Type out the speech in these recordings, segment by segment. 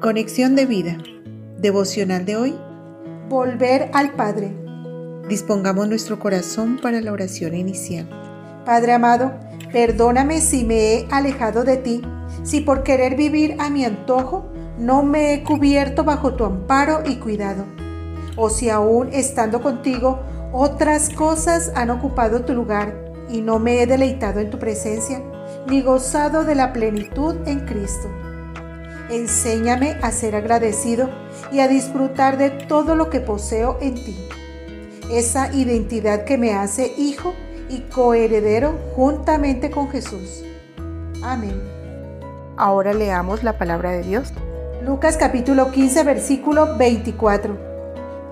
Conexión de vida. Devocional de hoy. Volver al Padre. Dispongamos nuestro corazón para la oración inicial. Padre amado, perdóname si me he alejado de ti, si por querer vivir a mi antojo no me he cubierto bajo tu amparo y cuidado, o si aún estando contigo otras cosas han ocupado tu lugar y no me he deleitado en tu presencia, ni gozado de la plenitud en Cristo. Enséñame a ser agradecido y a disfrutar de todo lo que poseo en ti. Esa identidad que me hace hijo y coheredero juntamente con Jesús. Amén. Ahora leamos la palabra de Dios. Lucas capítulo 15 versículo 24.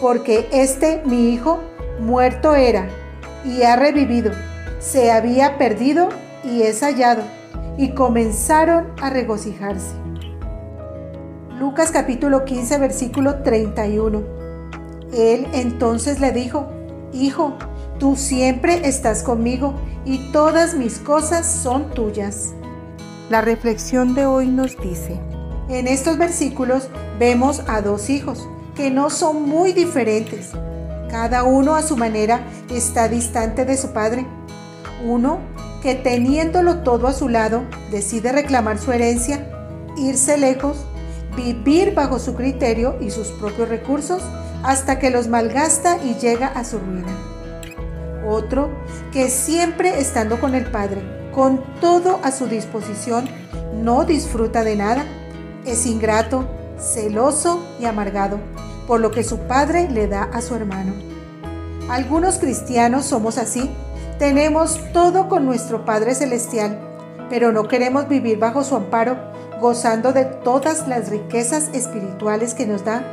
Porque este mi hijo muerto era y ha revivido, se había perdido y es hallado. Y comenzaron a regocijarse. Lucas capítulo 15 versículo 31. Él entonces le dijo, Hijo, tú siempre estás conmigo y todas mis cosas son tuyas. La reflexión de hoy nos dice, en estos versículos vemos a dos hijos que no son muy diferentes. Cada uno a su manera está distante de su padre. Uno que teniéndolo todo a su lado decide reclamar su herencia, irse lejos vivir bajo su criterio y sus propios recursos hasta que los malgasta y llega a su ruina. Otro que siempre estando con el Padre, con todo a su disposición, no disfruta de nada, es ingrato, celoso y amargado por lo que su Padre le da a su hermano. Algunos cristianos somos así, tenemos todo con nuestro Padre Celestial, pero no queremos vivir bajo su amparo gozando de todas las riquezas espirituales que nos da,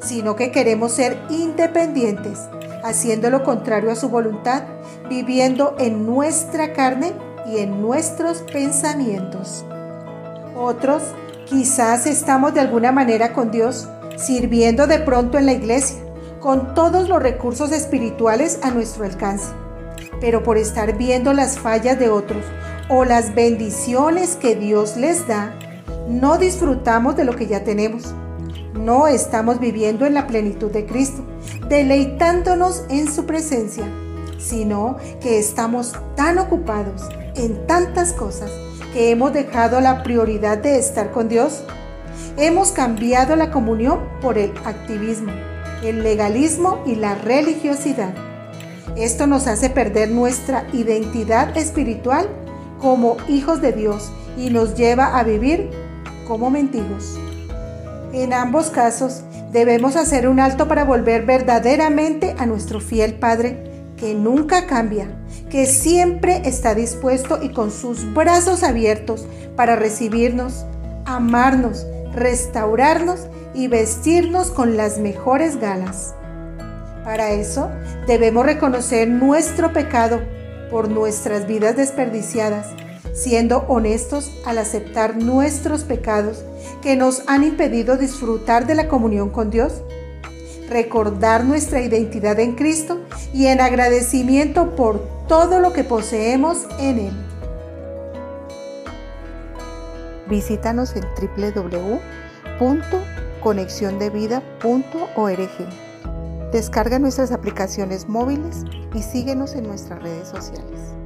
sino que queremos ser independientes, haciendo lo contrario a su voluntad, viviendo en nuestra carne y en nuestros pensamientos. Otros quizás estamos de alguna manera con Dios, sirviendo de pronto en la iglesia, con todos los recursos espirituales a nuestro alcance, pero por estar viendo las fallas de otros o las bendiciones que Dios les da, no disfrutamos de lo que ya tenemos. No estamos viviendo en la plenitud de Cristo, deleitándonos en su presencia, sino que estamos tan ocupados en tantas cosas que hemos dejado la prioridad de estar con Dios. Hemos cambiado la comunión por el activismo, el legalismo y la religiosidad. Esto nos hace perder nuestra identidad espiritual como hijos de Dios y nos lleva a vivir como mendigos. En ambos casos, debemos hacer un alto para volver verdaderamente a nuestro fiel Padre, que nunca cambia, que siempre está dispuesto y con sus brazos abiertos para recibirnos, amarnos, restaurarnos y vestirnos con las mejores galas. Para eso debemos reconocer nuestro pecado por nuestras vidas desperdiciadas siendo honestos al aceptar nuestros pecados que nos han impedido disfrutar de la comunión con Dios, recordar nuestra identidad en Cristo y en agradecimiento por todo lo que poseemos en Él. Visítanos en www.conexiondevida.org. Descarga nuestras aplicaciones móviles y síguenos en nuestras redes sociales.